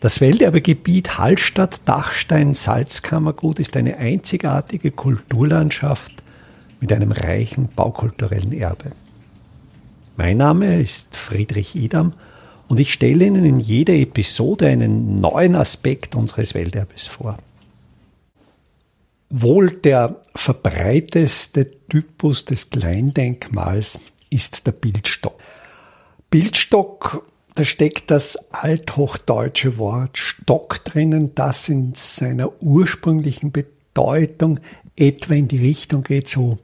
Das Welterbegebiet Hallstatt-Dachstein-Salzkammergut ist eine einzigartige Kulturlandschaft mit einem reichen baukulturellen Erbe. Mein Name ist Friedrich Idam und ich stelle Ihnen in jeder Episode einen neuen Aspekt unseres Welterbes vor. Wohl der verbreiteste Typus des Kleindenkmals ist der Bildstock. Bildstock da steckt das althochdeutsche Wort Stock drinnen, das in seiner ursprünglichen Bedeutung etwa in die Richtung geht, so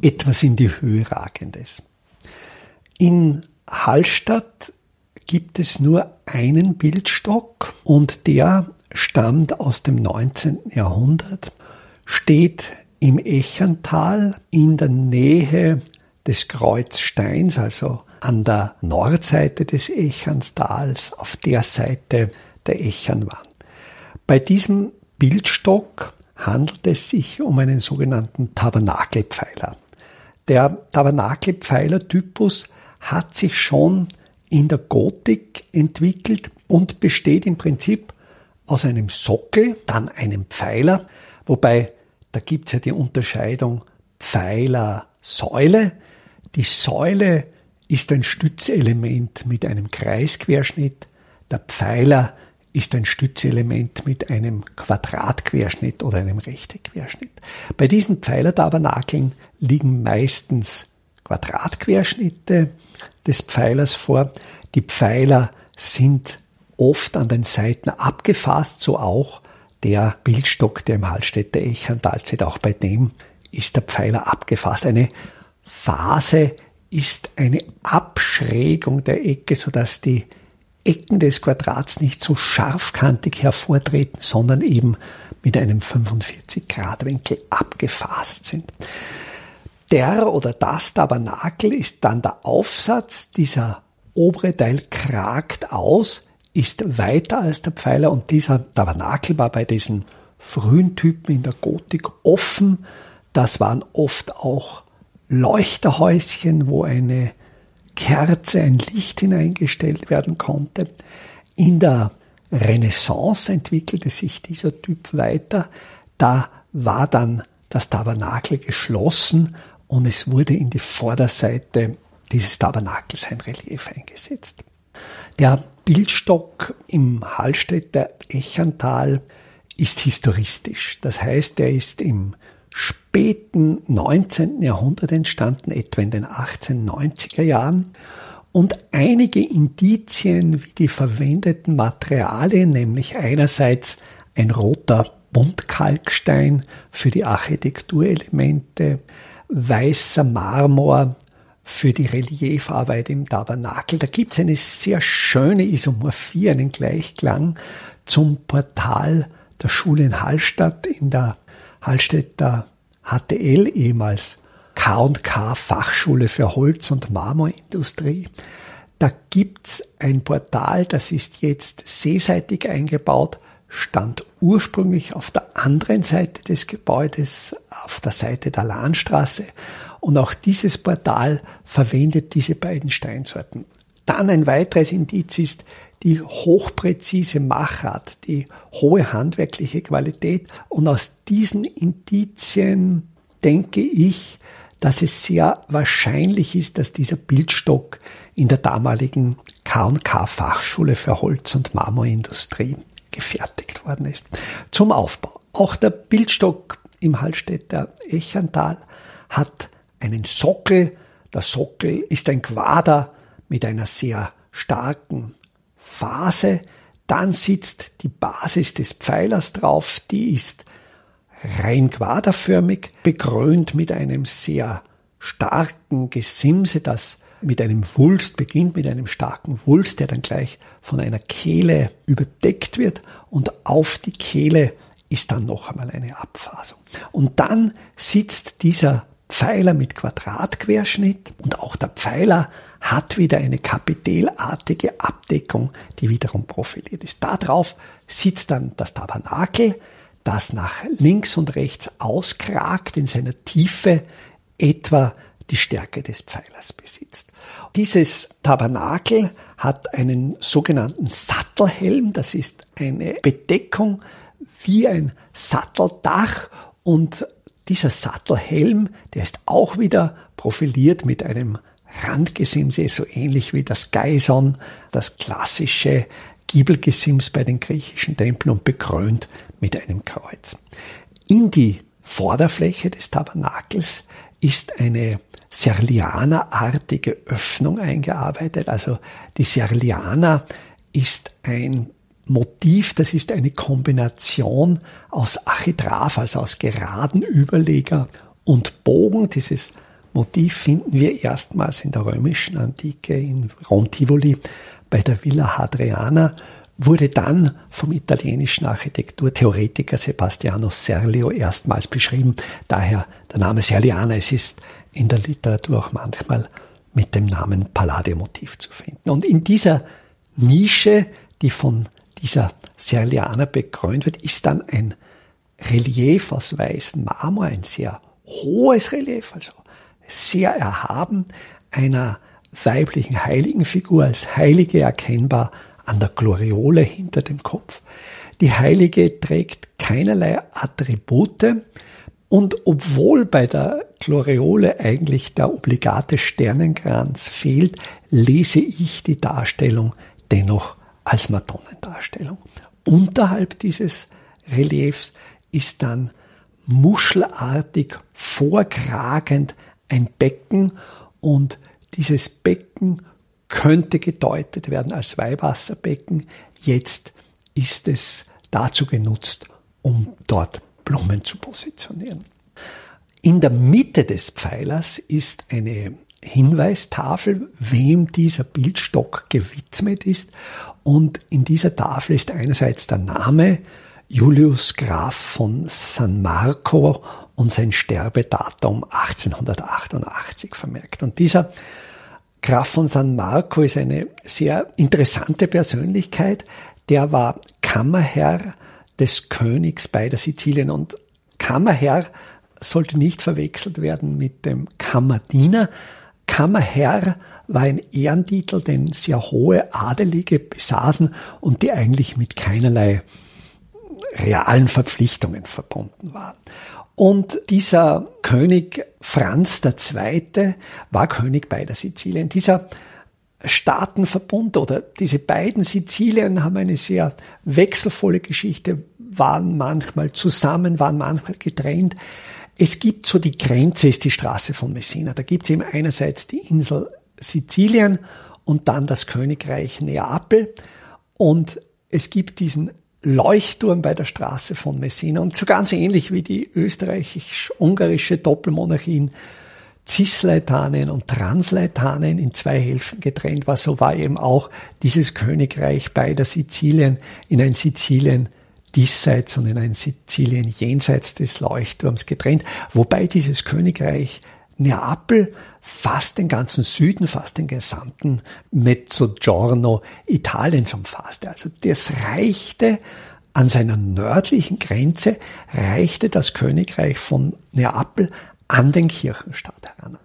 etwas in die Höhe ragendes. In Hallstatt gibt es nur einen Bildstock und der stammt aus dem 19. Jahrhundert, steht im Echental in der Nähe des Kreuzsteins, also an der Nordseite des Echanstals, auf der Seite der Echanwand. Bei diesem Bildstock handelt es sich um einen sogenannten Tabernakelpfeiler. Der Tabernakelpfeiler-Typus hat sich schon in der Gotik entwickelt und besteht im Prinzip aus einem Sockel, dann einem Pfeiler, wobei da gibt es ja die Unterscheidung Pfeiler-Säule. Die Säule ist ein Stützelement mit einem Kreisquerschnitt. Der Pfeiler ist ein Stützelement mit einem Quadratquerschnitt oder einem Rechtequerschnitt. Bei diesen Pfeilertabernakeln liegen meistens Quadratquerschnitte des Pfeilers vor. Die Pfeiler sind oft an den Seiten abgefasst, so auch der Bildstock, der im Hallstätter Echantal steht. Auch bei dem ist der Pfeiler abgefasst. Eine Phase ist eine Abschrägung der Ecke, sodass die Ecken des Quadrats nicht so scharfkantig hervortreten, sondern eben mit einem 45 Grad Winkel abgefasst sind. Der oder das Tabernakel ist dann der Aufsatz, dieser obere Teil kragt aus, ist weiter als der Pfeiler und dieser Tabernakel war bei diesen frühen Typen in der Gotik offen. Das waren oft auch Leuchterhäuschen, wo eine Kerze, ein Licht hineingestellt werden konnte. In der Renaissance entwickelte sich dieser Typ weiter. Da war dann das Tabernakel geschlossen und es wurde in die Vorderseite dieses Tabernakels ein Relief eingesetzt. Der Bildstock im Hallstätter Echantal ist historistisch. Das heißt, er ist im späten 19. Jahrhundert entstanden, etwa in den 1890er Jahren. Und einige Indizien wie die verwendeten Materialien, nämlich einerseits ein roter Buntkalkstein für die Architekturelemente, weißer Marmor für die Reliefarbeit im Tabernakel. Da gibt es eine sehr schöne Isomorphie, einen Gleichklang zum Portal der Schule in Hallstatt in der Hallstätter HTL ehemals K&K Fachschule für Holz- und Marmorindustrie. Da gibt's ein Portal, das ist jetzt seeseitig eingebaut, stand ursprünglich auf der anderen Seite des Gebäudes, auf der Seite der Lahnstraße. Und auch dieses Portal verwendet diese beiden Steinsorten. Dann ein weiteres Indiz ist die hochpräzise Machart, die hohe handwerkliche Qualität. Und aus diesen Indizien denke ich, dass es sehr wahrscheinlich ist, dass dieser Bildstock in der damaligen K&K Fachschule für Holz- und Marmorindustrie gefertigt worden ist. Zum Aufbau. Auch der Bildstock im Hallstätter Echantal hat einen Sockel. Der Sockel ist ein Quader mit einer sehr starken Phase. Dann sitzt die Basis des Pfeilers drauf, die ist rein quaderförmig, bekrönt mit einem sehr starken Gesimse, das mit einem Wulst beginnt, mit einem starken Wulst, der dann gleich von einer Kehle überdeckt wird und auf die Kehle ist dann noch einmal eine Abfasung. Und dann sitzt dieser Pfeiler mit Quadratquerschnitt und auch der Pfeiler hat wieder eine kapitelartige Abdeckung, die wiederum profiliert ist. Darauf sitzt dann das Tabernakel, das nach links und rechts auskragt in seiner Tiefe etwa die Stärke des Pfeilers besitzt. Dieses Tabernakel hat einen sogenannten Sattelhelm. Das ist eine Bedeckung wie ein Satteldach und dieser Sattelhelm, der ist auch wieder profiliert mit einem Randgesimse, so ähnlich wie das Geison, das klassische Giebelgesims bei den griechischen Tempeln und bekrönt mit einem Kreuz. In die Vorderfläche des Tabernakels ist eine Serlianer-artige Öffnung eingearbeitet. Also die Serliana ist ein Motiv, das ist eine Kombination aus Architrav, also aus geraden Überleger und Bogen. Dieses Motiv finden wir erstmals in der römischen Antike in Rom Tivoli bei der Villa Hadriana, wurde dann vom italienischen Architekturtheoretiker Sebastiano Serlio erstmals beschrieben. Daher der Name Serliana. Es ist in der Literatur auch manchmal mit dem Namen Palladio-Motiv zu finden. Und in dieser Nische, die von dieser Serlianer bekrönt wird, ist dann ein Relief aus weißem Marmor, ein sehr hohes Relief, also sehr erhaben, einer weiblichen Heiligenfigur als Heilige erkennbar an der Gloriole hinter dem Kopf. Die Heilige trägt keinerlei Attribute und obwohl bei der Gloriole eigentlich der obligate Sternenkranz fehlt, lese ich die Darstellung dennoch als Madonnendarstellung. Unterhalb dieses Reliefs ist dann muschelartig vorkragend ein Becken und dieses Becken könnte gedeutet werden als Weihwasserbecken. Jetzt ist es dazu genutzt, um dort Blumen zu positionieren. In der Mitte des Pfeilers ist eine Hinweistafel, wem dieser Bildstock gewidmet ist. Und in dieser Tafel ist einerseits der Name Julius Graf von San Marco und sein Sterbedatum 1888 vermerkt. Und dieser Graf von San Marco ist eine sehr interessante Persönlichkeit. Der war Kammerherr des Königs beider Sizilien und Kammerherr sollte nicht verwechselt werden mit dem Kammerdiener. Kammerherr war ein Ehrentitel, den sehr hohe Adelige besaßen und die eigentlich mit keinerlei realen Verpflichtungen verbunden waren. Und dieser König Franz II. war König beider Sizilien. Dieser Staatenverbund oder diese beiden Sizilien haben eine sehr wechselvolle Geschichte, waren manchmal zusammen, waren manchmal getrennt. Es gibt so die Grenze, ist die Straße von Messina. Da gibt es eben einerseits die Insel Sizilien und dann das Königreich Neapel. Und es gibt diesen Leuchtturm bei der Straße von Messina und so ganz ähnlich wie die österreichisch-ungarische Doppelmonarchie in Cisleitanien und Transleitanien in zwei Hälften getrennt war, so war eben auch dieses Königreich beider Sizilien in ein Sizilien diesseits und in ein Sizilien jenseits des Leuchtturms getrennt, wobei dieses Königreich Neapel fast den ganzen Süden, fast den gesamten Mezzogiorno Italiens umfasste. Also das reichte an seiner nördlichen Grenze, reichte das Königreich von Neapel an den Kirchenstaat heran.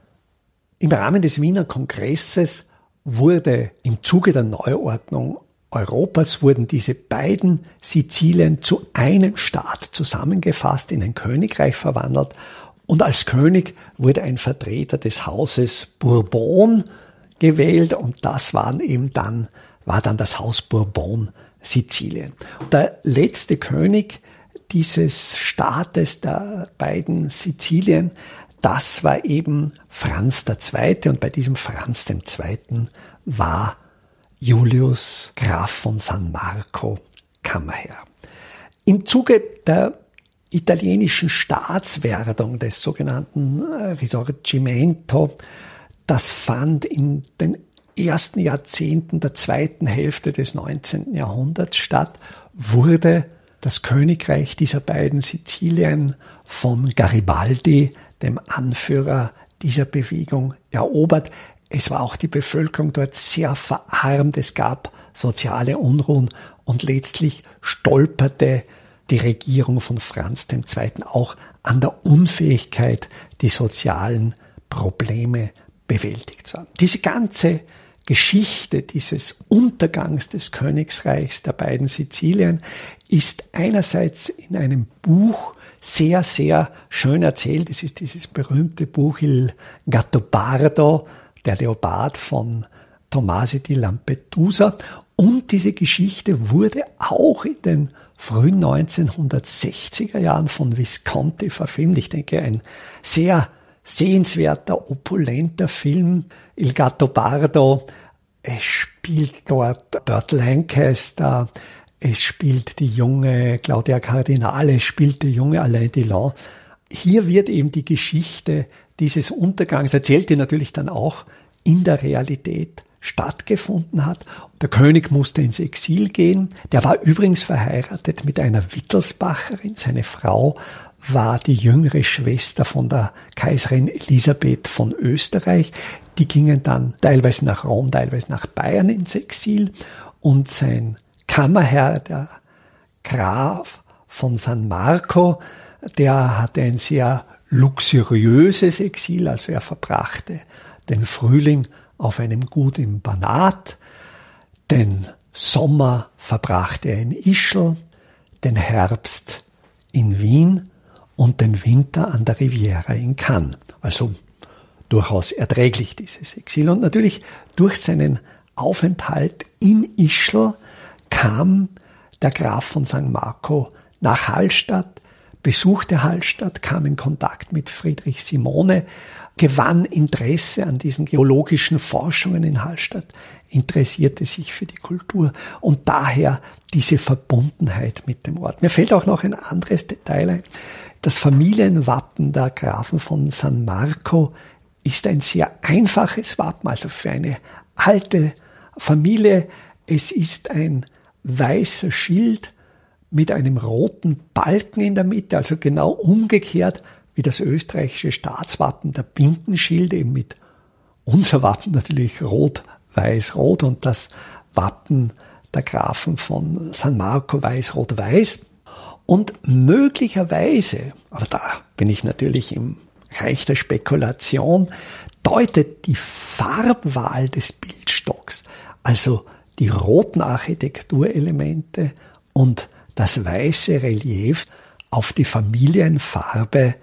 Im Rahmen des Wiener Kongresses wurde im Zuge der Neuordnung Europas wurden diese beiden Sizilien zu einem Staat zusammengefasst, in ein Königreich verwandelt und als König wurde ein Vertreter des Hauses Bourbon gewählt und das waren eben dann, war dann das Haus Bourbon Sizilien. Der letzte König dieses Staates der beiden Sizilien, das war eben Franz II. Und bei diesem Franz II. war Julius Graf von San Marco Kammerherr. Im Zuge der italienischen Staatswerdung des sogenannten äh, Risorgimento, das fand in den ersten Jahrzehnten der zweiten Hälfte des 19. Jahrhunderts statt, wurde das Königreich dieser beiden Sizilien von Garibaldi, dem Anführer dieser Bewegung, erobert. Es war auch die Bevölkerung dort sehr verarmt, es gab soziale Unruhen und letztlich stolperte die Regierung von Franz II. auch an der Unfähigkeit, die sozialen Probleme bewältigt zu haben. Diese ganze Geschichte dieses Untergangs des Königsreichs der beiden Sizilien ist einerseits in einem Buch sehr, sehr schön erzählt. Es ist dieses berühmte Buch Il Gattopardo, der Leopard von Tomasi di Lampedusa. Und diese Geschichte wurde auch in den frühen 1960er Jahren von Visconti verfilmt. Ich denke, ein sehr sehenswerter, opulenter Film. Il Gattopardo. Es spielt dort Burt Lancaster. Es spielt die junge Claudia Cardinale. Es spielt die junge Alain Delon. Hier wird eben die Geschichte dieses Untergangs erzählt, die natürlich dann auch in der Realität stattgefunden hat. Der König musste ins Exil gehen. Der war übrigens verheiratet mit einer Wittelsbacherin. Seine Frau war die jüngere Schwester von der Kaiserin Elisabeth von Österreich. Die gingen dann teilweise nach Rom, teilweise nach Bayern ins Exil. Und sein Kammerherr, der Graf von San Marco, der hatte ein sehr luxuriöses Exil, also er verbrachte den Frühling auf einem Gut im Banat, den Sommer verbrachte er in Ischl, den Herbst in Wien und den Winter an der Riviera in Cannes. Also durchaus erträglich dieses Exil. Und natürlich durch seinen Aufenthalt in Ischl kam der Graf von St. Marco nach Hallstatt, besuchte Hallstatt, kam in Kontakt mit Friedrich Simone, gewann Interesse an diesen geologischen Forschungen in Hallstatt, interessierte sich für die Kultur und daher diese Verbundenheit mit dem Ort. Mir fällt auch noch ein anderes Detail ein. Das Familienwappen der Grafen von San Marco ist ein sehr einfaches Wappen, also für eine alte Familie. Es ist ein weißer Schild mit einem roten Balken in der Mitte, also genau umgekehrt wie das österreichische Staatswappen, der Bindenschild, eben mit unser Wappen natürlich rot, weiß, rot und das Wappen der Grafen von San Marco weiß, rot, weiß. Und möglicherweise, aber da bin ich natürlich im Reich der Spekulation, deutet die Farbwahl des Bildstocks, also die roten Architekturelemente und das weiße Relief auf die Familienfarbe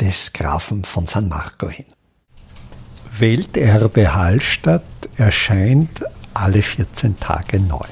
des Grafen von San Marco hin. Welterbe Hallstatt erscheint alle 14 Tage neu.